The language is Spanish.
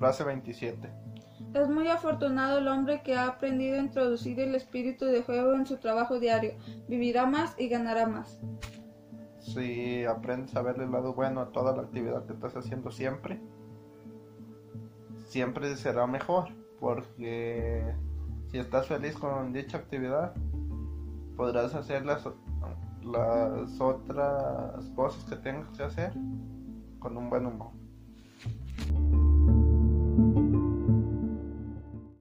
Frase 27. Es muy afortunado el hombre que ha aprendido a introducir el espíritu de juego en su trabajo diario. Vivirá más y ganará más. Si aprendes a ver el lado bueno a toda la actividad que estás haciendo siempre, siempre será mejor. Porque si estás feliz con dicha actividad, podrás hacer las, las otras cosas que tengas que hacer con un buen humor.